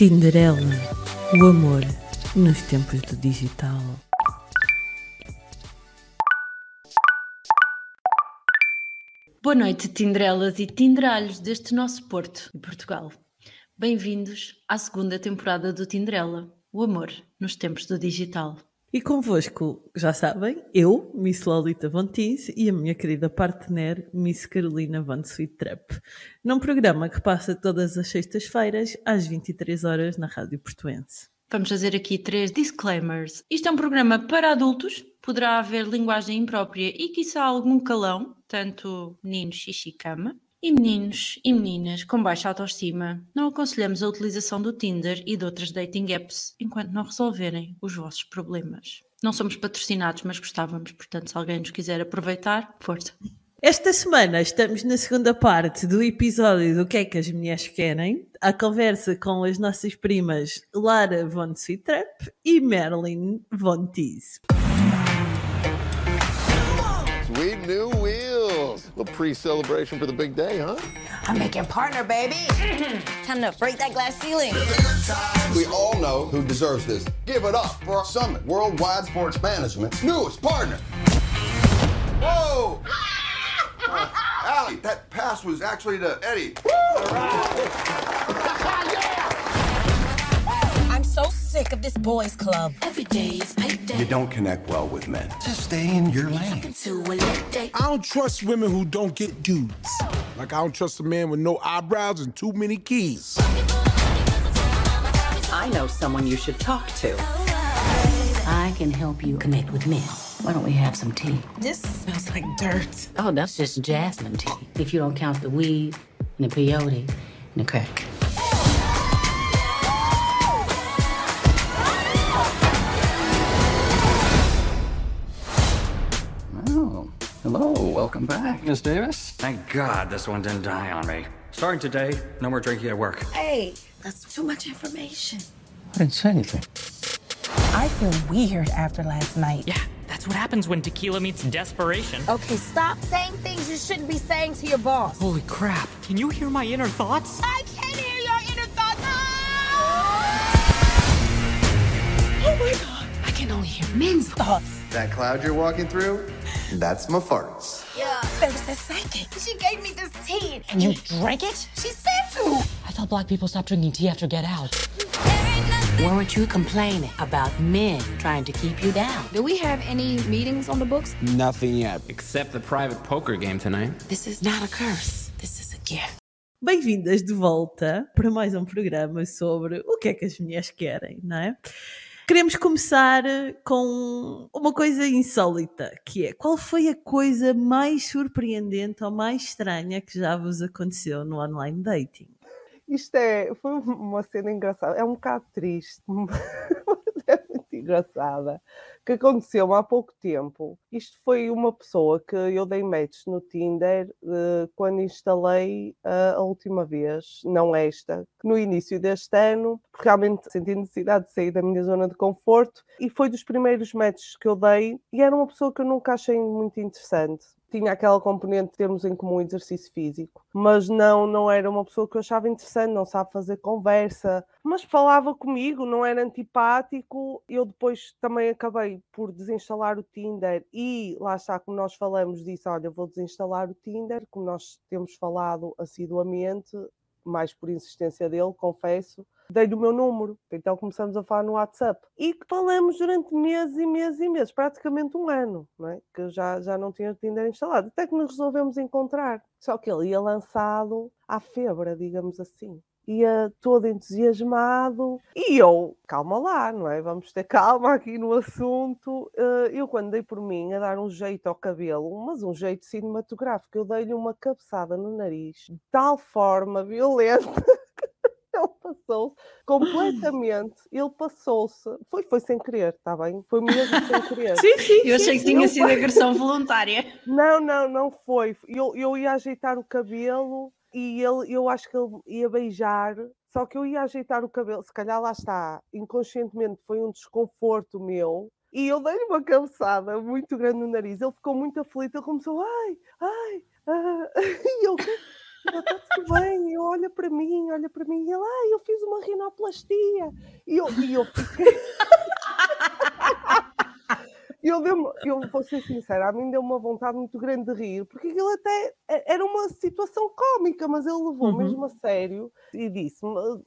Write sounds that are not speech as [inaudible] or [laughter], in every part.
Tinderela, o amor nos tempos do digital. Boa noite, Tinderelas e Tinderalhos deste nosso Porto e Portugal. Bem-vindos à segunda temporada do Tinderela, o amor nos tempos do digital. E convosco, já sabem, eu, Miss Lolita Von Teese e a minha querida partner, Miss Carolina Von Sweet Trap, num programa que passa todas as sextas-feiras às 23 horas na Rádio Portuense. Vamos fazer aqui três disclaimers. Isto é um programa para adultos, poderá haver linguagem imprópria e quiçá algum calão, tanto meninos xixi cama. E meninos e meninas com baixa autoestima, não aconselhamos a utilização do Tinder e de outras dating apps enquanto não resolverem os vossos problemas. Não somos patrocinados, mas gostávamos, portanto, se alguém nos quiser aproveitar, força. Esta semana estamos na segunda parte do episódio do que é que as mulheres querem, a conversa com as nossas primas Lara Von Sweetrap e Marilyn Von Teese. Wheels. A pre-celebration for the big day, huh? I'm making partner, baby. [laughs] Time to break that glass ceiling. We all know who deserves this. Give it up for our Summit Worldwide Sports Management's newest partner. Whoa! [laughs] Uh, Allie, that pass was actually to Eddie. I'm [laughs] so sick of this boys' club. Every day is payday. You don't connect well with men. Just stay in your lane. To a late day. I don't trust women who don't get dudes. Like I don't trust a man with no eyebrows and too many keys. I know someone you should talk to. I can help you connect with men. Why don't we have some tea? This smells like dirt. Oh, that's just jasmine tea. If you don't count the weed and the peyote and the crack. Hello. Welcome back, Miss Davis. Thank God this one didn't die on me. Starting today, no more drinking at work. Hey, that's too much information. I didn't say anything. I feel weird after last night. Yeah, that's what happens when tequila meets desperation. Okay, stop saying things you shouldn't be saying to your boss. Holy crap. Can you hear my inner thoughts? I can hear your inner thoughts. Oh my god. I can only hear men's Thoughts. That cloud you're walking through, that's my farts. Yeah. There was this psychic. She gave me this tea. And you drank it? She said to. I thought black people stopped drinking tea after Get Out. Weren't you complaining about men trying to keep you down? Do we have any meetings on the books? Nothing yet. Except the private poker game tonight. This is not a curse. This is a gift. Bem-vindas de volta para mais um programa sobre o que é que as mulheres querem, não é? Queremos começar com uma coisa insólita, que é qual foi a coisa mais surpreendente ou mais estranha que já vos aconteceu no online dating? Isto é, foi uma cena engraçada, é um bocado triste, [laughs] engraçada, que aconteceu há pouco tempo. Isto foi uma pessoa que eu dei match no Tinder eh, quando instalei eh, a última vez, não esta, no início deste ano, porque realmente senti necessidade de sair da minha zona de conforto e foi dos primeiros matches que eu dei e era uma pessoa que eu nunca achei muito interessante tinha aquela componente de termos em comum exercício físico, mas não, não era uma pessoa que eu achava interessante, não sabe fazer conversa, mas falava comigo, não era antipático. Eu depois também acabei por desinstalar o Tinder e lá está, como nós falamos, disse: Olha, vou desinstalar o Tinder, como nós temos falado assiduamente, mais por insistência dele, confesso dei-lhe o meu número. Então começamos a falar no WhatsApp. E falamos durante meses e meses e meses, praticamente um ano, não é? Que eu já, já não tinha Tinder instalado. Até que nos resolvemos encontrar. Só que ele ia lançado à febra, digamos assim. Ia todo entusiasmado e eu, calma lá, não é? Vamos ter calma aqui no assunto. Eh, Eu, quando dei por mim a dar um jeito ao cabelo, mas um jeito cinematográfico, eu dei-lhe uma cabeçada no nariz de tal forma violenta ele passou-se completamente. Ele passou-se. Foi, foi sem querer, está bem? Foi mesmo sem querer. [laughs] Sim, sim. Eu achei que tinha sido foi- agressão voluntária. Não, não, não foi. Eu, eu ia ajeitar o cabelo e ele, eu acho que ele ia beijar. Só que eu ia ajeitar o cabelo, se calhar lá está, inconscientemente foi um desconforto meu. E eu dei-lhe uma cabeçada muito grande no nariz. Ele ficou muito aflito. Ele começou, ai, ai, ah. [laughs] E eu, "Ele está-se bem? Eu olha para mim, olha para mim, e ele, ah, eu fiz uma rinoplastia. E eu, e eu fiquei. [laughs] eu, deu eu vou ser sincera, a mim deu uma vontade muito grande de rir, porque aquilo até era uma situação cómica, mas ele levou Uhum. mesmo a sério e disse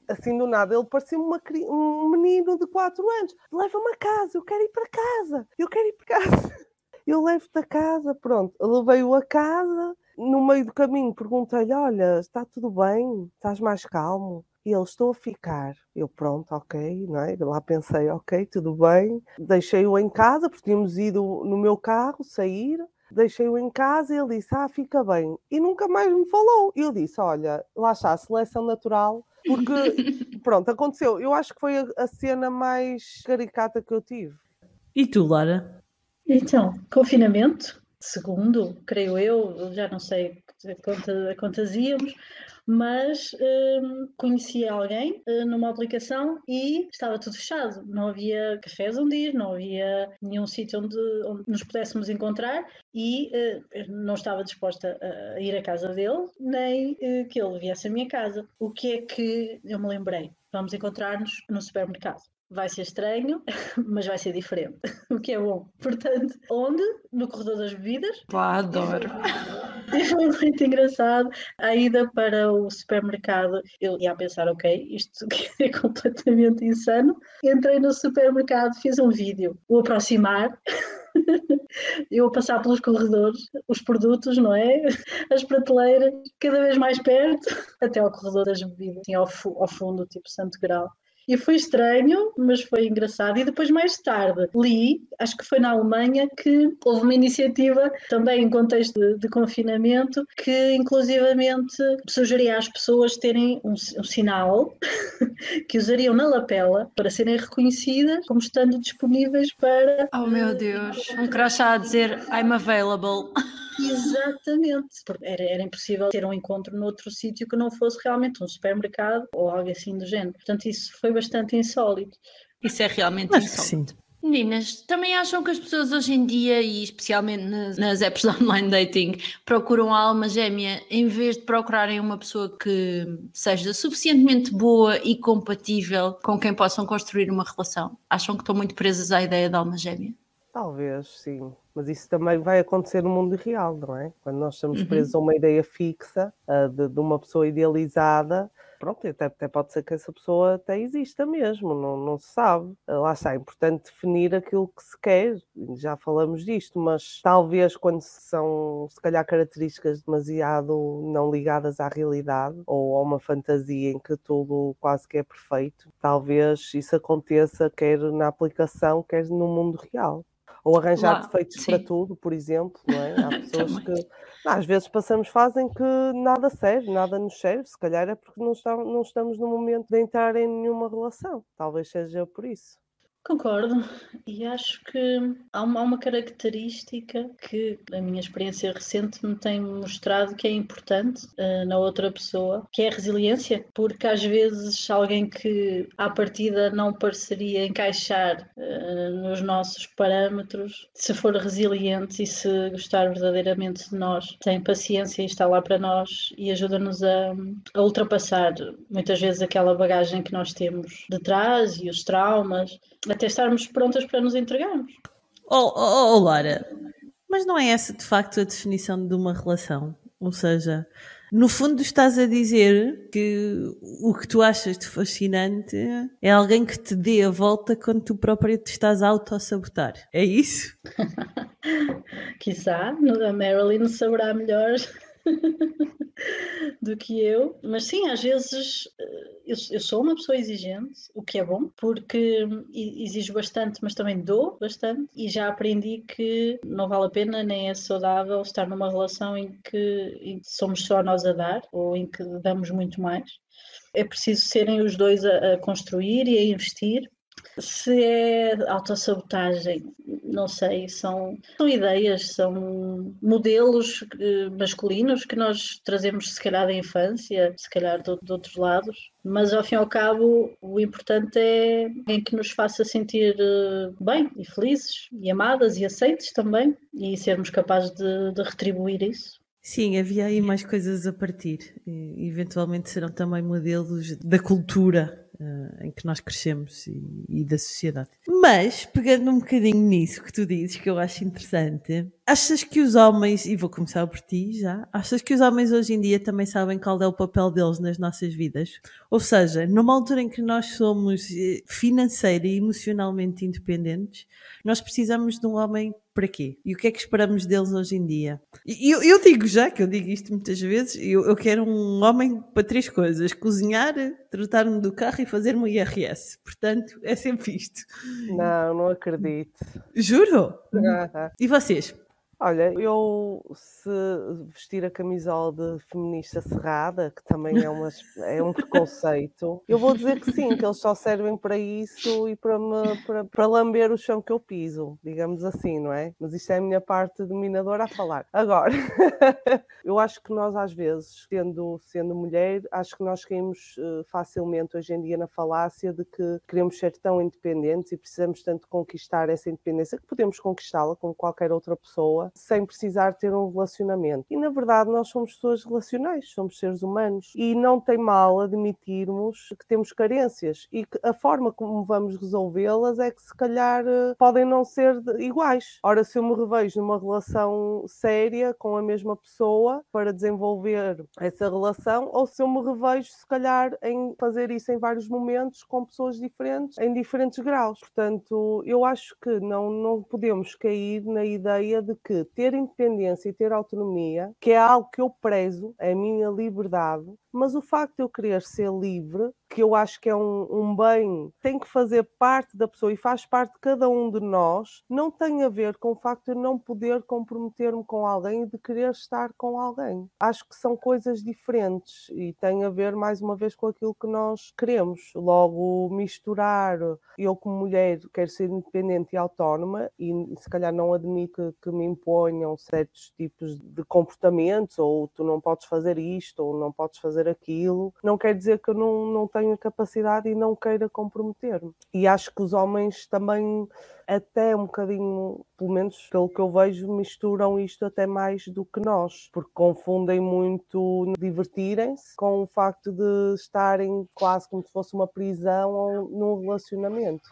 assim do nada, ele parecia uma, um menino de 4 anos, leva-me a casa, eu quero ir para casa, eu quero ir para casa. [laughs] Eu levo-te a casa, pronto, levei-o a casa, no meio do caminho perguntei-lhe, olha, está tudo bem? Estás mais calmo? E ele, estou a ficar. Eu, pronto, ok, não é? Lá pensei, ok, tudo bem. Deixei-o em casa, porque tínhamos ido no meu carro sair. Deixei-o em casa e ele disse, ah, fica bem. E nunca mais me falou. E eu disse, olha, lá está, seleção natural. Porque, [laughs] pronto, aconteceu. Eu acho que foi a, a cena mais caricata que eu tive. E tu, Lara? Então, confinamento, segundo, creio eu, já não sei a quanta- a quantas íamos, mas hum, conheci alguém hum, numa aplicação e estava tudo fechado. Não havia cafés onde ir, não havia nenhum sítio onde, onde nos pudéssemos encontrar e eh, não estava disposta a, a ir à casa dele, nem eh, que ele viesse à minha casa. O que é que eu me lembrei? Vamos encontrar-nos no supermercado. Vai ser estranho, [laughs] mas vai ser diferente, [laughs] o que é bom. Portanto, onde? No corredor das bebidas. Pá, adoro. E [laughs] foi muito engraçado. A ida para o supermercado, eu ia a pensar, ok, isto é completamente insano. Entrei no supermercado, fiz um vídeo, o aproximar, eu a passar pelos corredores, os produtos, não é? As prateleiras, cada vez mais perto, até ao corredor das bebidas, assim, ao, ao fundo, tipo Santo Grau. E foi estranho, mas foi engraçado. E depois, mais tarde, li, acho que foi na Alemanha, que houve uma iniciativa, também em contexto de, de confinamento, que inclusivamente sugeria às pessoas terem um, um sinal [laughs] que usariam na lapela para serem reconhecidas como estando disponíveis para. Oh meu Deus, um crachá a dizer I'm available. [laughs] Exatamente, porque era, era impossível ter um encontro noutro sítio que não fosse realmente um supermercado ou algo assim do género. Portanto, isso foi bastante insólito. Isso é realmente Acho que sim. insólito. Meninas, também acham que as pessoas hoje em dia, e especialmente nas, nas apps de online dating, procuram a alma gêmea em vez de procurarem uma pessoa que seja suficientemente boa e compatível com quem possam construir uma relação? Acham que estão muito presas à ideia da alma gêmea? Talvez, sim. Mas isso também vai acontecer no mundo real, não é? Quando nós estamos Uhum. presos a uma ideia fixa de, de uma pessoa idealizada, pronto, até, até pode ser que essa pessoa até exista mesmo, não, não se sabe. Ah, Lá está, é importante definir aquilo que se quer, já falamos disto, mas talvez quando são, se calhar, características demasiado não ligadas à realidade ou a uma fantasia em que tudo quase que é perfeito, talvez isso aconteça quer na aplicação, quer no mundo real. Ou arranjar Lá, defeitos para sim. tudo, por exemplo, não é? Há [laughs] pessoas que às vezes passamos fazem que nada serve, nada nos serve, se calhar é porque não, não estamos no momento de entrar em nenhuma relação. Talvez seja por isso. Concordo, e acho que há uma, há uma característica que a minha experiência recente me tem mostrado que é importante eh, na outra pessoa, que é a resiliência, porque às vezes alguém que à partida não pareceria encaixar eh, nos nossos parâmetros, se for resiliente e se gostar verdadeiramente de nós, tem paciência e está lá para nós e ajuda-nos a, a ultrapassar muitas vezes aquela bagagem que nós temos de trás e os traumas até estarmos prontas para nos entregarmos. Oh, oh, oh, Lara, mas não é essa de facto a definição de uma relação? Ou seja, no fundo estás a dizer que o que tu achas de fascinante é alguém que te dê a volta quando tu própria te estás a autossabotar. É isso? [laughs] Quizá a Marilyn saberá melhor [laughs] do que eu, mas sim, às vezes eh, eu, eu sou uma pessoa exigente, o que é bom, porque e- exijo bastante, mas também dou bastante, e já aprendi que não vale a pena nem é saudável estar numa relação em que, em que somos só nós a dar ou em que damos muito mais. É preciso serem os dois a, a construir e a investir. Se é autossabotagem, não sei, são, são ideias, são modelos eh, masculinos que nós trazemos, se calhar, da infância, se calhar de, de outros lados, mas ao fim e ao cabo, o importante é alguém que nos faça sentir eh, bem e felizes, e amadas e aceites também, e sermos capazes de, de retribuir isso. Sim, havia aí mais coisas a partir. E, eventualmente serão também modelos da cultura uh, em que nós crescemos e, e, da sociedade. Mas, pegando um bocadinho nisso que tu dizes, que eu acho interessante, achas que os homens, e vou começar por ti já, achas que os homens hoje em dia também sabem qual é o papel deles nas nossas vidas? Ou seja, numa altura em que nós somos eh, financeira e emocionalmente independentes, nós precisamos de um homem para quê? E o que é que esperamos deles hoje em dia? E eu, eu digo já, que eu digo isto muitas vezes, eu, eu quero um homem para três coisas: cozinhar, tratar-me do carro e fazer-me o IRS. Portanto, é sempre isto. Não, não acredito. Juro? E vocês? Olha, eu se vestir a camisola de feminista cerrada, que também é, uma, é um preconceito, eu vou dizer que sim, que eles só servem para isso e para, me, para, para lamber o chão que eu piso, digamos assim, não é? Mas isto é a minha parte dominadora a falar. Agora, [laughs] eu acho que nós às vezes, sendo, sendo mulher, acho que nós caímos uh, facilmente hoje em dia na falácia de que queremos ser tão independentes e precisamos tanto conquistar essa independência que podemos conquistá-la como qualquer outra pessoa sem precisar ter um relacionamento. E na verdade nós somos pessoas relacionais, somos seres humanos e não tem mal admitirmos que temos carências e que a forma como vamos resolvê-las é que se calhar eh, podem não ser iguais. Ora, se eu me revejo numa relação séria com a mesma pessoa para desenvolver essa relação, ou se eu me revejo se calhar em fazer isso em vários momentos com pessoas diferentes, em diferentes graus. Portanto, eu acho que não, não podemos cair na ideia de que ter independência e ter autonomia, que é algo que eu prezo, é a minha liberdade, mas o facto de eu querer ser livre, que eu acho que é um, um, bem, tem que fazer parte da pessoa e faz parte de cada um de nós, não tem a ver com o facto de eu não poder comprometer-me com alguém e de querer estar com alguém. Acho que são coisas diferentes e tem a ver, mais uma vez, com aquilo que nós queremos. Logo, misturar eu, como mulher, quero ser independente e autónoma e se calhar não admito que, que me imponham certos tipos de comportamentos, ou tu não podes fazer isto, ou não podes fazer fazer aquilo, não quer dizer que eu não, não tenha capacidade e não queira comprometer-me. E acho que os homens também, até um bocadinho, pelo menos pelo que eu vejo, misturam isto até mais do que nós, porque confundem muito divertirem-se com o facto de estarem quase como se fosse uma prisão ou num relacionamento.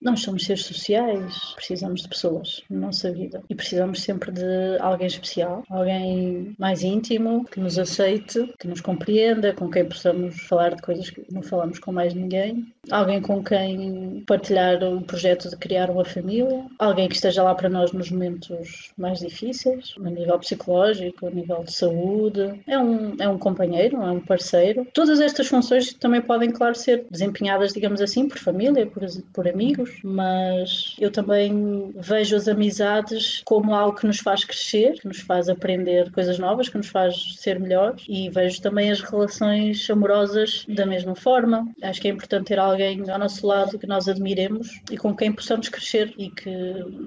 Nós somos seres sociais, precisamos de pessoas na nossa vida e precisamos sempre de alguém especial, alguém mais íntimo, que nos aceite, que nos compreenda, com quem possamos falar de coisas que não falamos com mais ninguém, alguém com quem partilhar o projeto de criar uma família, alguém que esteja lá para nós nos momentos mais difíceis, a nível psicológico, a nível de saúde. É um, é um companheiro, é um parceiro. Todas estas funções também podem, claro, ser desempenhadas, digamos assim, por família, por, por amigos mas eu também vejo as amizades como algo que nos faz crescer, que nos faz aprender coisas novas, que nos faz ser melhores e vejo também as relações amorosas da mesma forma. Acho que é importante ter alguém ao nosso lado que nós admiremos e com quem possamos crescer e que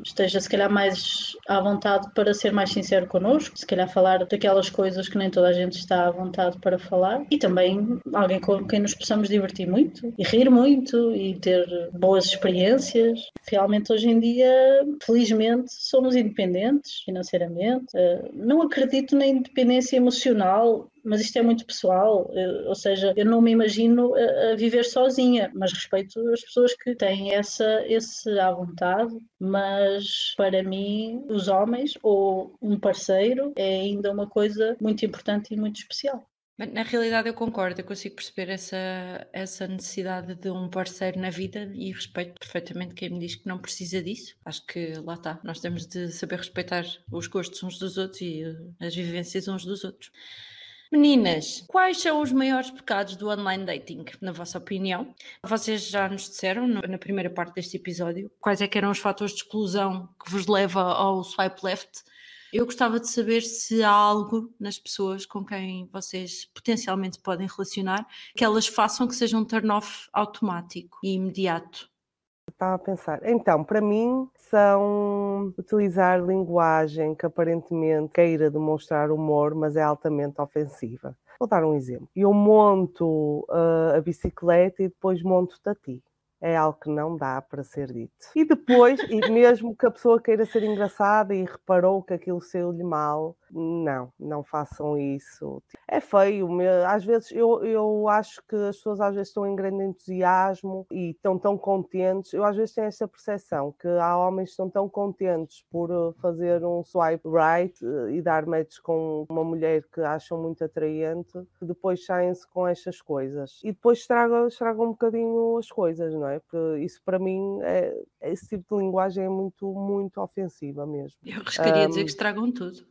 esteja se calhar mais à vontade para ser mais sincero connosco, se calhar falar daquelas coisas que nem toda a gente está à vontade para falar e também alguém com quem nos possamos divertir muito e rir muito e ter boas experiências experiências. Realmente, hoje em dia, felizmente, somos independentes financeiramente. Eh, não acredito na independência emocional, mas isto é muito pessoal, eh, ou seja, eu não me imagino a, viver sozinha, mas respeito as pessoas que têm essa esse à vontade, mas para mim os homens ou um parceiro é ainda uma coisa muito importante e muito especial. Na realidade, eu concordo, eu consigo perceber essa, essa necessidade de um parceiro na vida e respeito perfeitamente quem me diz que não precisa disso. Acho que lá está, nós temos de saber respeitar os gostos uns dos outros e eh, as vivências uns dos outros. Meninas, quais são os maiores pecados do online dating, na vossa opinião? Vocês já nos disseram na primeira parte deste episódio quais é eram os fatores de exclusão que vos leva ao swipe left eu gostava de saber se há algo nas pessoas com quem vocês potencialmente podem relacionar que elas façam que seja um turn-off automático e imediato. Estava a pensar. Então, para mim, são utilizar linguagem que aparentemente queira demonstrar humor, mas é altamente ofensiva. Vou dar um exemplo. Eu monto uh, a bicicleta e depois monto-te a ti é algo que não dá para ser dito. E depois, e mesmo que a pessoa queira ser engraçada e reparou que aquilo saiu-lhe mal, Não, não façam isso. É feio, às vezes eu, eu acho que as pessoas às vezes estão em grande entusiasmo e estão tão contentes. Eu às vezes tenho esta percepção que há homens que estão tão contentes por eh, fazer um swipe right eh, e dar match com uma mulher que acham muito atraente, que depois saem-se com estas coisas. E depois estragam, estragam um bocadinho as coisas, não é? Porque isso para mim, é, esse tipo de linguagem é muito, muito ofensiva mesmo. Eu arriscaria um, dizer que estragam tudo.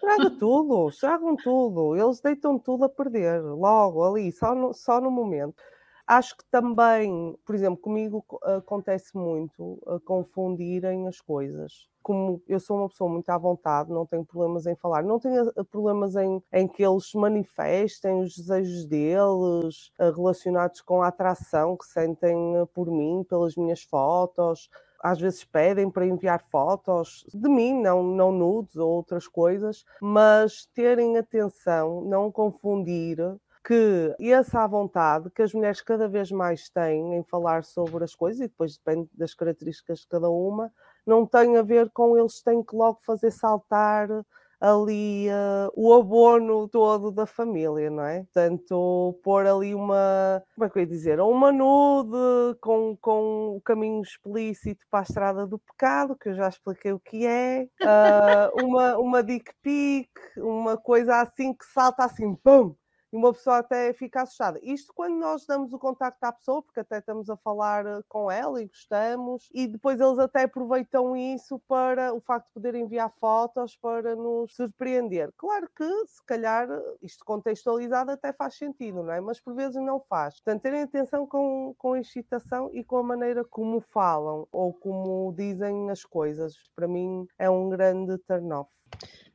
Estraga tudo, estragam tudo. Eles deitam tudo a perder, logo ali, só no, só no momento. Acho que também, por exemplo, comigo acontece muito confundirem as coisas. Como eu sou uma pessoa muito à vontade, não tenho problemas em falar, não tenho eh, problemas em, em que eles manifestem os desejos deles eh, relacionados com a atração que sentem eh, por mim, pelas minhas fotos às vezes pedem para enviar fotos de mim, não, não nudes ou outras coisas, mas terem atenção, não confundir que essa vontade que as mulheres cada vez mais têm em falar sobre as coisas, e depois depende das características de cada uma, não tem a ver com eles têm que logo fazer saltar ali uh, o abono todo da família, não é? Portanto, pôr ali uma, como é que eu ia dizer, uma nude com, com o caminho explícito para a estrada do pecado, que eu já expliquei o que é, uh, [laughs] uma, uma dick pic, uma coisa assim que salta assim, pum, e uma pessoa até fica assustada. Isto quando nós damos o contacto à pessoa, porque até estamos a falar eh, com ela e gostamos, e depois eles até aproveitam isso para o facto de poder enviar fotos para nos surpreender. Claro que, se calhar, isto contextualizado até faz sentido, não é? Mas por vezes não faz. Portanto, terem atenção com, com a excitação e com a maneira como falam ou como dizem as coisas. Para mim é um grande turn-off.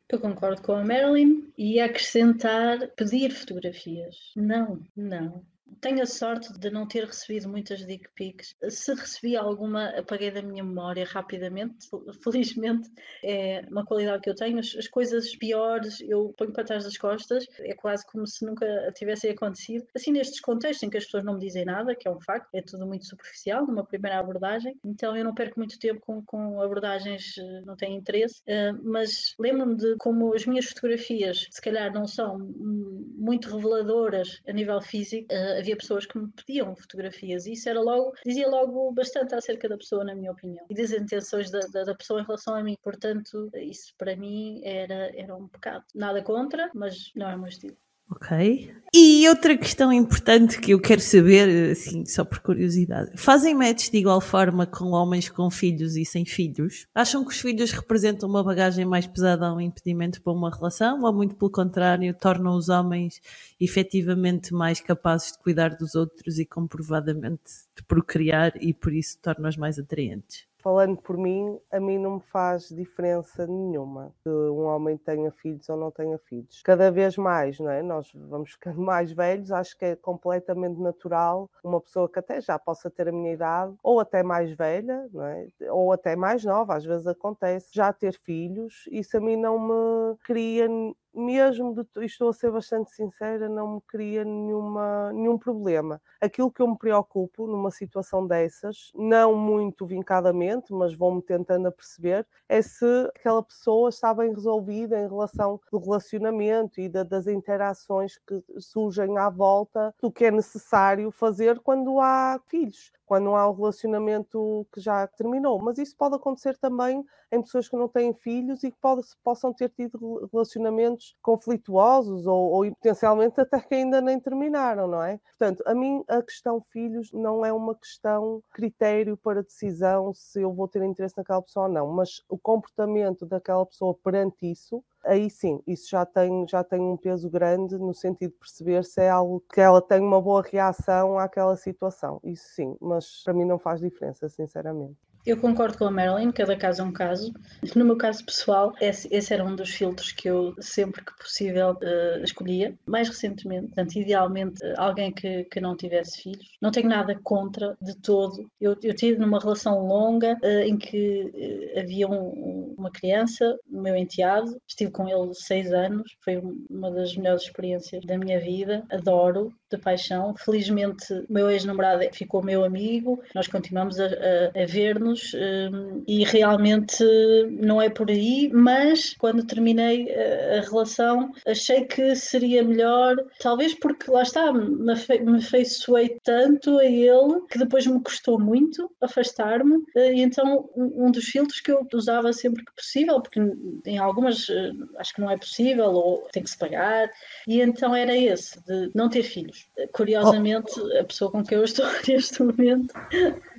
Eu concordo com a Marilyn e acrescentar pedir fotografias. Não, não. Tenho a sorte de não ter recebido muitas dick pics. Se recebi alguma, apaguei da minha memória rapidamente. [laughs] Felizmente é uma qualidade que eu tenho. As, as, coisas piores eu ponho para trás das costas. É quase como se nunca tivessem acontecido. Assim, nestes contextos em que as pessoas não me dizem nada, que é um facto, é tudo muito superficial numa primeira abordagem. Então eu não perco muito tempo com, com abordagens eh, não têm interesse. Uh, mas lembro-me de como as minhas fotografias, se calhar, não são muito reveladoras a nível físico. Havia pessoas que me pediam fotografias e isso era logo, dizia logo bastante acerca da pessoa, na minha opinião, e das intenções da, da, da pessoa em relação a mim. Portanto, isso para mim era, era um pecado. Nada contra, mas não é o meu estilo. Ok. E outra questão importante que eu quero saber, assim, só por curiosidade. Fazem match de igual forma com homens com filhos e sem filhos? Acham que os filhos representam uma bagagem mais pesada ou um impedimento para uma relação? Ou muito pelo contrário, tornam os homens efetivamente mais capazes de cuidar dos outros e comprovadamente de procriar e por isso tornam-os mais atraentes? Falando por mim, a mim não me faz diferença nenhuma que um homem tenha filhos ou não tenha filhos. Cada vez mais, não é? Nós vamos ficando [laughs] mais velhos, acho que é completamente natural uma pessoa que até já possa ter a minha idade, ou até mais velha, não é? Ou até mais nova, às vezes acontece, já ter filhos. Isso a mim não me cria mesmo, de, e estou a ser bastante sincera, não me cria nenhuma, nenhum problema. Aquilo que eu me preocupo numa situação dessas, não muito vincadamente, mas vou-me tentando a perceber, é se aquela pessoa está bem resolvida em relação do relacionamento e da, das interações que surgem à volta do que é necessário fazer quando há filhos quando há um relacionamento que já terminou. Mas isso pode acontecer também em pessoas que não têm filhos e que pode, possam ter tido relacionamentos conflituosos ou, ou potencialmente até que ainda nem terminaram, não é? Portanto, a mim a questão filhos não é uma questão critério para decisão se eu vou ter interesse naquela pessoa ou não, mas o comportamento daquela pessoa perante isso aí sim, isso já tem, já tem um peso grande no sentido de perceber se é algo que ela tem uma boa reação àquela situação. Isso sim, mas para mim não faz diferença, sinceramente. Eu concordo com a Marilyn, cada caso é um caso. No meu caso pessoal, esse, esse era um dos filtros que eu sempre que possível uh, escolhia. Mais recentemente, portanto, idealmente, uh, alguém que, que não tivesse filhos. Não tenho nada contra de todo. Eu, eu tive numa relação longa uh, em que havia um, uma criança, o meu enteado, estive com ele seis anos, foi uma das melhores experiências da minha vida, adoro paixão. Felizmente, o meu ex-namorado ficou meu amigo, nós continuamos a, a, a ver-nos um, e realmente não é por aí, mas quando terminei a, a, relação, achei que seria melhor, talvez porque lá está, me, me afeiçoei tanto a ele que depois me custou muito afastar-me, e então um, um dos filtros que eu usava sempre que possível, porque em algumas eh, acho que não é possível ou tem que se pagar, e então era esse, de não ter filhos. Curiosamente, oh. a pessoa com quem eu estou [laughs] neste momento,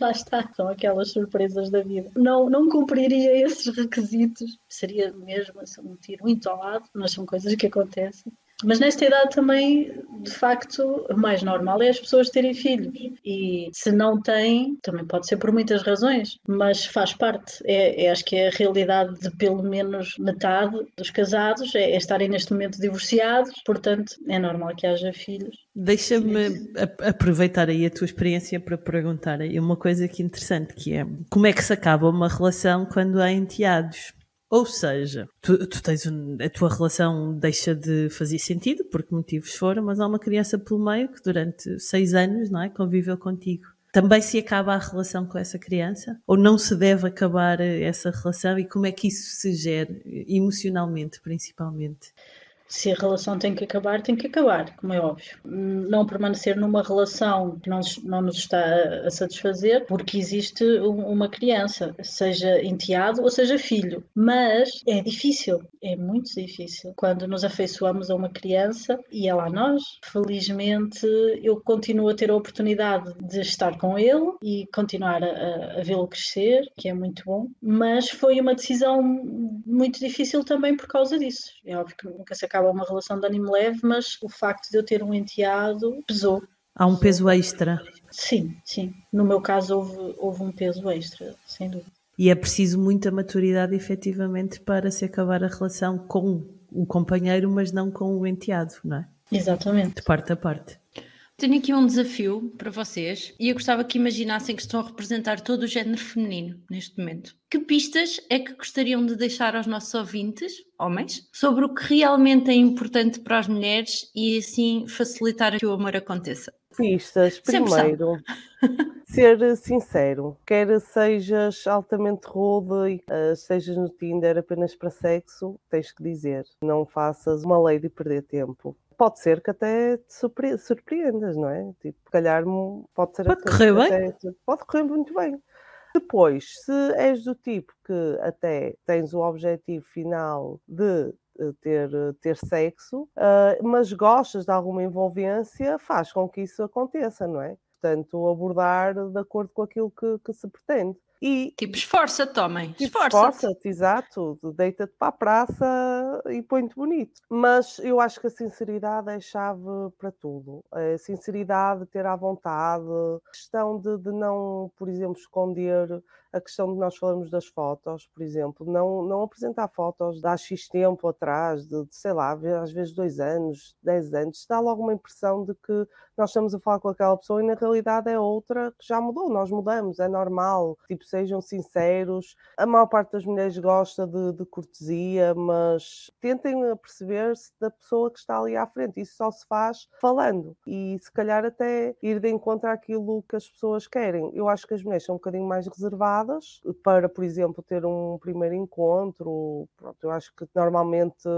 lá está, são aquelas surpresas da vida. Não, não cumpriria esses requisitos, seria mesmo assim, um tiro muito ao lado, mas são coisas que acontecem. Mas nesta idade também, de facto, o mais normal é as pessoas terem filhos. E se não têm, também pode ser por muitas razões, mas faz parte. É, é acho que é a realidade de pelo menos metade dos casados, é, é estarem neste momento divorciados, portanto é normal que haja filhos. Deixa-me aproveitar aí a tua experiência para perguntar aí uma coisa que é interessante, que é como é que se acaba uma relação quando há enteados? Ou seja, tu, tu tens um, a tua relação deixa de fazer sentido, por que motivos foram, mas há uma criança pelo meio que durante seis anos não é, conviveu contigo. Também se acaba a relação com essa criança? Ou não se deve acabar essa relação? E como é que isso se gera, emocionalmente, principalmente? Se a relação tem que acabar, tem que acabar, como é óbvio. Não permanecer numa relação que não, não nos está a, satisfazer porque existe uma criança, seja enteado ou seja filho. Mas é difícil, é muito difícil. Quando nos afeiçoamos a uma criança e ela a nós, felizmente eu continuo a ter a oportunidade de estar com ele e continuar a, a vê-lo crescer, que é muito bom. Mas foi uma decisão muito difícil também por causa disso. É óbvio que nunca se acaba acaba uma relação de ânimo leve, mas o facto de eu ter um enteado pesou. Há um peso extra. Sim, sim. No meu caso houve, houve um peso extra, sem dúvida. E é preciso muita maturidade, efetivamente, para se acabar a relação com o companheiro, mas não com o enteado, não é? Exatamente. De parte a parte. Tenho aqui um desafio para vocês e eu gostava que imaginassem que estão a representar todo o género feminino neste momento. Que pistas é que gostariam de deixar aos nossos ouvintes, homens, sobre o que realmente é importante para as mulheres e assim facilitar que o amor aconteça? Pistas, primeiro, [laughs] ser sincero, quer sejas altamente rude, uh, sejas no Tinder apenas para sexo, tens que dizer, não faças uma lei de perder tempo pode ser que até te surpre surpreendas, não é? Tipo, calhar pode ser pode correr bem. pode correr muito bem. Depois, se és do tipo que até tens o objetivo final de eh, ter, ter sexo, uh, mas gostas de alguma envolvência, faz com que isso aconteça, não é? Portanto, abordar de acordo com aquilo que, que se pretende. E, tipo, esforça-te, homem. Tipo, esforça-te. esforça exato. Deita-te para a praça e põe-te bonito. Mas eu acho que a sinceridade é chave para tudo. A sinceridade, ter à vontade, a questão de, de não, por exemplo, esconder a questão de nós falamos das fotos, por exemplo, não, não apresentar fotos de há X tempo atrás, de, de sei lá, às vezes dois anos, dez anos, dá logo uma impressão de que nós estamos a falar com aquela pessoa e na realidade é outra que já mudou, nós mudamos, é normal, tipo, sejam sinceros. A maior parte das mulheres gosta de, de cortesia, mas tentem perceber-se da pessoa que está ali à frente, isso só se faz falando e se calhar até ir de encontro àquilo que as pessoas querem. Eu acho que as mulheres são um bocadinho mais reservadas para, por exemplo, ter um primeiro encontro. Pronto, eu acho que normalmente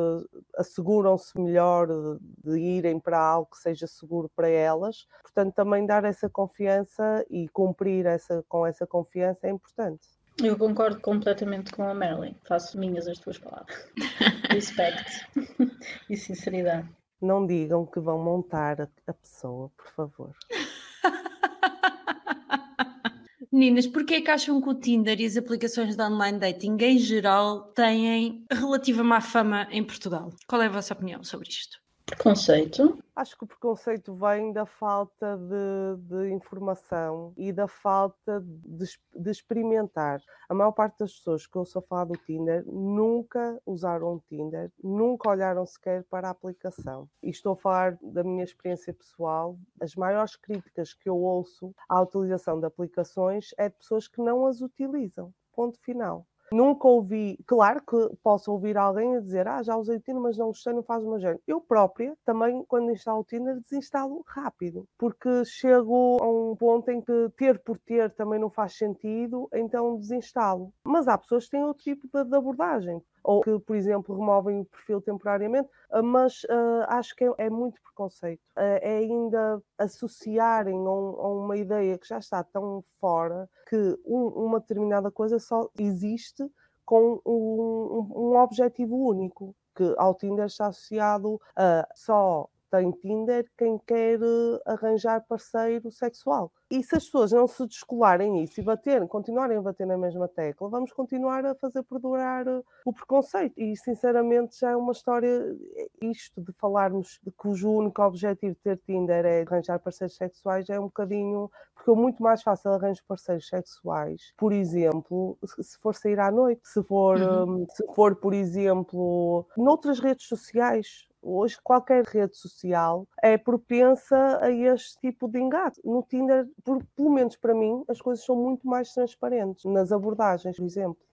asseguram-se melhor de, de irem para algo que seja seguro para elas. Portanto, também dar essa confiança e cumprir essa, com essa confiança é importante. Eu concordo completamente com a Marilyn. Faço minhas as tuas palavras. [laughs] Respect e sinceridade. Não digam que vão montar a, a pessoa, por favor. [laughs] Meninas, porquê é que acham que o Tinder e as aplicações de online dating em geral têm relativa má fama em Portugal? Qual é a vossa opinião sobre isto? Preconceito? Acho que o preconceito vem da falta de, de informação e da falta de, de, experimentar. A maior parte das pessoas que eu sou falar do Tinder nunca usaram o Tinder, nunca olharam sequer para a aplicação. E estou a falar da minha experiência pessoal. As maiores críticas que eu ouço à utilização de aplicações é de pessoas que não as utilizam. Ponto final Nunca ouvi, claro que posso ouvir alguém a dizer, ah, já usei o Tinder, mas não gostei, não faz meu género. Eu própria também, quando instalo o Tinder, desinstalo rápido, porque chego a um ponto em que ter por ter também não faz sentido, então desinstalo. Mas há pessoas que têm outro tipo de abordagem ou que, por exemplo, removem o perfil temporariamente, ah, mas uh, acho que é, é, muito preconceito. Uh, é ainda associarem a, um, a, uma ideia que já está tão fora que um, uma determinada coisa só existe com um, um objetivo único, que ao Tinder está associado a só tem Tinder quem quer arranjar parceiro sexual. E se as pessoas não se descolarem isso e baterem, continuarem a bater na mesma tecla, vamos continuar a fazer perdurar eh, o preconceito. E sinceramente já é uma história, eh, isto de falarmos de cujo único objetivo de ter Tinder é arranjar parceiros sexuais, é um bocadinho. Porque é muito mais fácil arranjar parceiros sexuais, por exemplo, se for sair à noite, se for, uhum. Hum, se for por exemplo, noutras redes sociais hoje qualquer rede social é propensa a este tipo de engate. No Tinder, por, pelo menos para mim, as coisas são muito mais transparentes nas abordagens, por exemplo.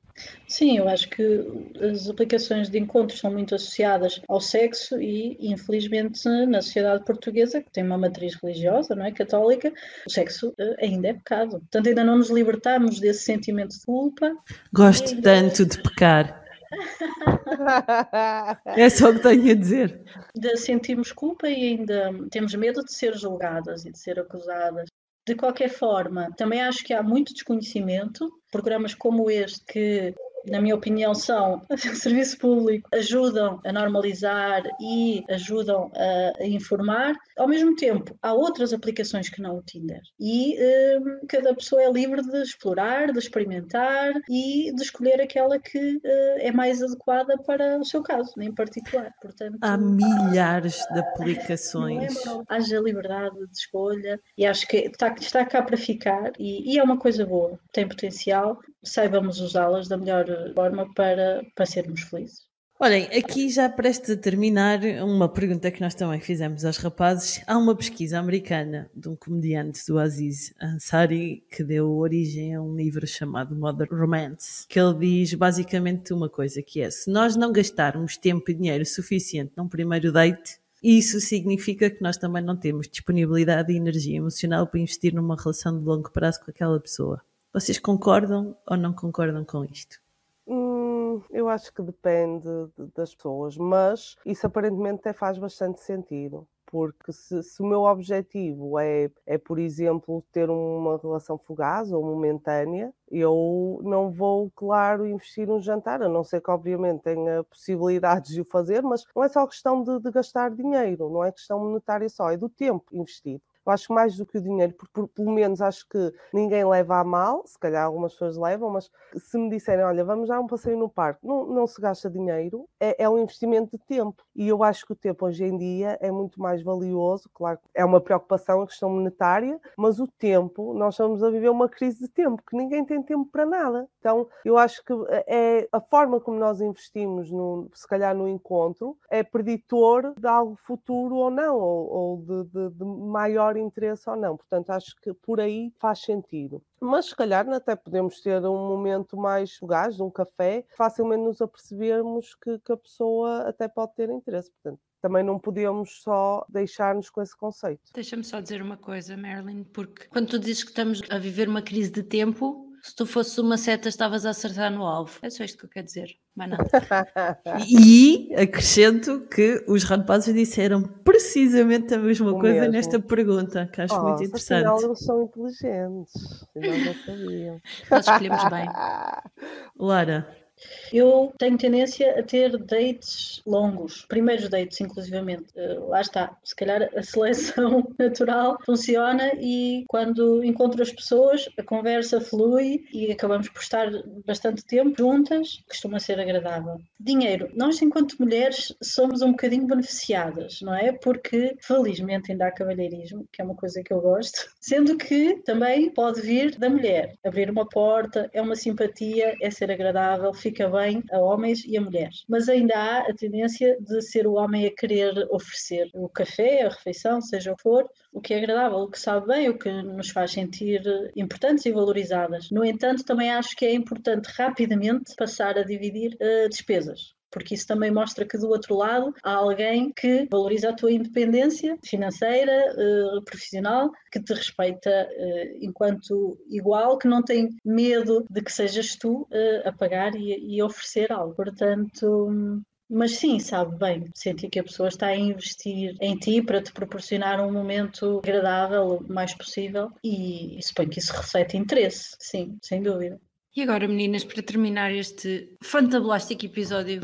Sim, eu acho que as aplicações de encontros são muito associadas ao sexo e, infelizmente, na sociedade portuguesa, que tem uma matriz religiosa, não é, católica, o sexo eh, ainda é pecado. Portanto, ainda não nos libertamos desse sentimento de culpa. Gosto ainda... tanto de pecar. [laughs] é só o que tenho a dizer. Ainda sentimos culpa e ainda temos medo de ser julgadas e de ser acusadas. De qualquer forma, também acho que há muito desconhecimento. Programas como este, que na minha opinião, são [laughs] serviço público, ajudam a normalizar e ajudam a, informar. Ao mesmo tempo, há outras aplicações que não o Tinder. E um, cada pessoa é livre de explorar, de experimentar e de escolher aquela que uh, é mais adequada para o seu caso, em particular. Portanto, há milhares de aplicações. É haja liberdade de escolha e acho que está, está cá para ficar e, e é uma coisa boa, tem potencial, saibamos usá-las da melhor forma para, para sermos felizes. Olhem, aqui já prestes a terminar, uma pergunta que nós também fizemos aos rapazes. Há uma pesquisa americana de um comediante do Aziz Ansari que deu origem a um livro chamado Modern Romance, que ele diz basicamente uma coisa que é, se nós não gastarmos tempo e dinheiro suficiente num primeiro date, isso significa que nós também não temos disponibilidade e energia emocional para investir numa relação de longo prazo com aquela pessoa. Vocês concordam ou não concordam com isto? Hum, eu acho que depende das pessoas, mas isso aparentemente até faz bastante sentido porque se, se, o meu objetivo é, é, por exemplo, ter uma relação fugaz ou momentânea, eu não vou, claro, investir um jantar, a não ser que, obviamente, tenha possibilidades de o fazer, mas não é só questão de, de gastar dinheiro, não é questão monetária só, é do tempo investido. Eu acho mais do que o dinheiro, porque por, pelo menos acho que ninguém leva a mal, se calhar algumas pessoas levam, mas se me disserem, olha, vamos dar um passeio no parque, não, não se gasta dinheiro, é, é um investimento de tempo. E eu acho que o tempo hoje em dia é muito mais valioso, claro, é uma preocupação, a questão monetária, mas o tempo, nós estamos a viver uma crise de tempo, que ninguém tem tempo para nada. Então, eu acho que é a forma como nós investimos, no, se calhar no encontro, é preditor de algo futuro ou não, ou, ou de, de, de maior maior interesse ou não. Portanto, acho que por aí faz sentido. Mas se calhar até podemos ter um momento mais fugaz, de um café, facilmente nos apercebermos que, que a pessoa até pode ter interesse. Portanto, também não podemos só deixar-nos com esse conceito. Deixa-me só dizer uma coisa, Marilyn, porque quando tu dizes que estamos a viver uma crise de tempo, se tu fosses uma seta, estavas a acertar no alvo. É só isto que eu quero dizer, mais nada. [laughs] e acrescento que os rapazes disseram precisamente a mesma o coisa mesmo. nesta pergunta, que acho oh, muito interessante. Afinal, eles são inteligentes, eles não sabiam. Nós escolhemos bem. [laughs] Lara. Eu tenho tendência a ter dates longos, primeiros dates, inclusivamente. Uh, lá está, se calhar a seleção [laughs] natural funciona e quando encontro as pessoas, a conversa flui e acabamos por estar bastante tempo juntas, costuma ser agradável. Dinheiro. Nós, enquanto mulheres, somos um bocadinho beneficiadas, não é? Porque, felizmente, ainda há cavalheirismo, que é uma coisa que eu gosto, [laughs] sendo que também pode vir da mulher. Abrir uma porta, é uma simpatia, é ser agradável, fica bem a homens e a mulheres. Mas ainda há a tendência de ser o homem a querer oferecer o café, a refeição, seja o que for, o que é agradável, o que sabe bem, o que nos faz sentir importantes e valorizadas. No entanto, também acho que é importante rapidamente passar a dividir uh, despesas porque isso também mostra que do outro lado há alguém que valoriza a tua independência financeira, uh, profissional, que te respeita uh, enquanto igual, que não tem medo de que sejas tu uh, a pagar e, e oferecer algo. Portanto, mas sim, sabe bem, sentir que a pessoa está a investir em ti para te proporcionar um momento agradável o mais possível e suponho que isso reflete interesse, sim, sem dúvida. E agora, meninas, para terminar este fantabulástico episódio,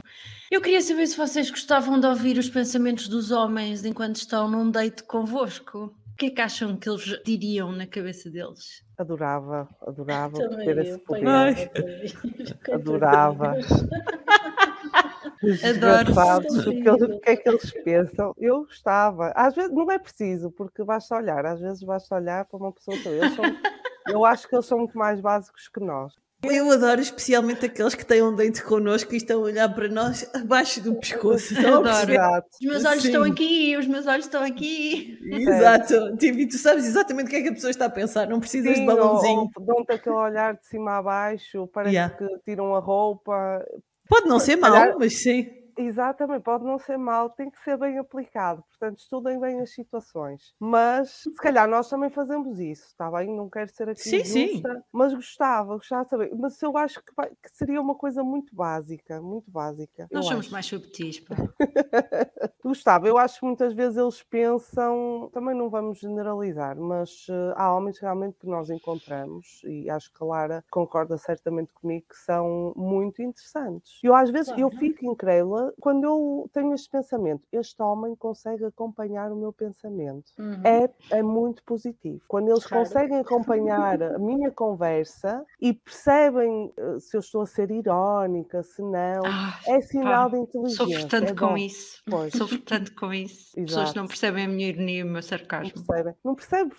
eu queria saber se vocês gostavam de ouvir os pensamentos dos homens enquanto estão num date convosco. O que é que acham que eles diriam na cabeça deles? Adorava, adorava ter esse poder. [laughs] Adorava. [laughs] Adoro. O que, é que eles pensam? Eu gostava. Às vezes não é preciso, porque basta olhar. Às vezes basta olhar para uma pessoa. Eu, sou, [laughs] eu acho que eles são muito mais básicos que nós. Eu adoro especialmente aqueles que têm um dente connosco e estão a olhar para nós abaixo do pescoço. Adoro. Exato. Os meus olhos Sim. estão aqui, os meus olhos estão aqui. Exato. [laughs] Tipo, e tu sabes exatamente o que é que a pessoa está a pensar, não precisas Sim, de balãozinho. Dão-te aquele olhar de cima a baixo, parece yeah. que tiram a roupa. Pode não ser mal, mas sim. Exatamente, pode não ser mal, tem que ser bem aplicado. Portanto, estudem bem as situações. Mas, se calhar, nós também fazemos isso, está bem? Não quero ser aqui sim, justa, sim. mas gostava, gostava de saber. Mas eu acho que, vai, que, seria uma coisa muito básica, muito básica. Nós somos acho. mais subtis, pá. [laughs] gostava, eu acho que muitas vezes eles pensam, também não vamos generalizar, mas uh, há homens realmente que nós encontramos, e acho que a Lara concorda certamente comigo, que são muito interessantes. Eu, às vezes, claro. eu fico incrédula quando eu tenho este pensamento, este homem consegue acompanhar o meu pensamento, uhum. é, é muito positivo. Quando eles claro. conseguem acompanhar a minha conversa e percebem eh, se eu estou a ser irónica, se não, ah, é sinal pá, de inteligência. Sofro tanto é com isso. Pois. Sofro tanto com isso. Exato. Pessoas não percebem a minha ironia e o meu sarcasmo. Não percebem. Não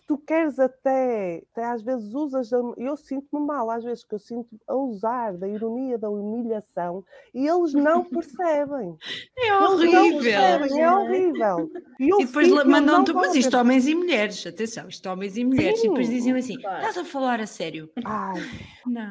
tu queres até, até às vezes usas, eu sinto-me mal, às vezes que eu sinto a usar da ironia, da humilhação e eles não [laughs] percebem percebem. É horrível. Percebem, é horrível. E, e depois mandam-te, mas isto homens e mulheres, atenção, isto homens e mulheres, Sim. e depois dizem assim: estás a falar a sério? Ai,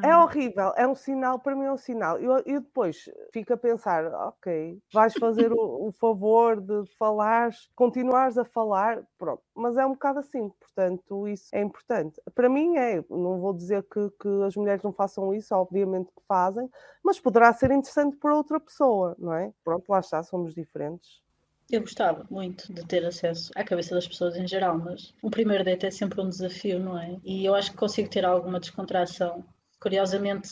é horrível, é um sinal, para mim é um sinal. Eu, eu depois fico a pensar: ok, vais fazer o, o favor de falar, continuares a falar, pronto, mas é um bocado assim, portanto, isso é importante. Para mim é, não vou dizer que, que as mulheres não façam isso, obviamente que fazem, mas poderá ser interessante para outra pessoa, não é? Pronto, lá está, somos diferentes. Eu gostava muito de ter acesso à cabeça das pessoas em geral, mas o primeiro date é sempre um desafio, não é? E eu acho que consigo ter alguma descontração curiosamente,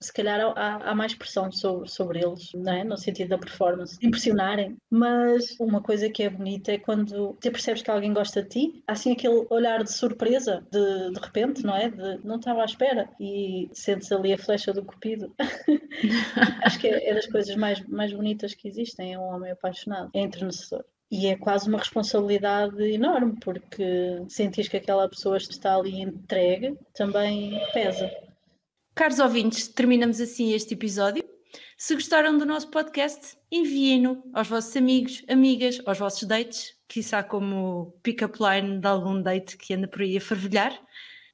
se calhar há, há mais pressão sobre, sobre eles, é? no sentido da performance, impressionarem. Mas uma coisa que é bonita é quando te percebes que alguém gosta de ti, há assim aquele olhar de surpresa, de, de repente, não é? De não estava à espera e sentes ali a flecha do cupido. [laughs] Acho que é, é, das coisas mais, mais bonitas que existem, é um homem apaixonado, é entrenecedor. E é quase uma responsabilidade enorme, porque sentir que aquela pessoa está ali entregue também pesa. Caros ouvintes, terminamos assim este episódio. Se gostaram do nosso podcast, enviem-no aos vossos amigos, amigas, aos vossos dates, quiçá como pick-up line de algum date que anda por aí a fervilhar.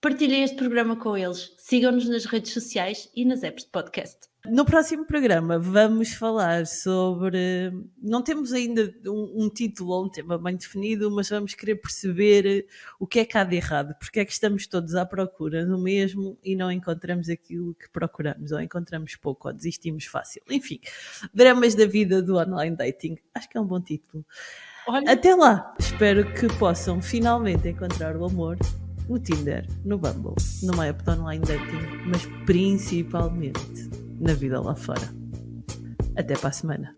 Partilhem este programa com eles. Sigam-nos nas redes sociais e nas apps de podcast. No próximo programa vamos falar sobre. Não temos ainda um, um, título ou um tema bem definido, mas vamos querer perceber o que é que há de errado, porque é que estamos todos à procura do mesmo e não encontramos aquilo que procuramos, ou encontramos pouco, ou desistimos fácil. Enfim, dramas da vida do online dating. Acho que é um bom título. Olha. Até lá, espero que possam finalmente encontrar o amor no Tinder, no Bumble, no app de online dating, mas principalmente na vida lá fora. Até para a semana.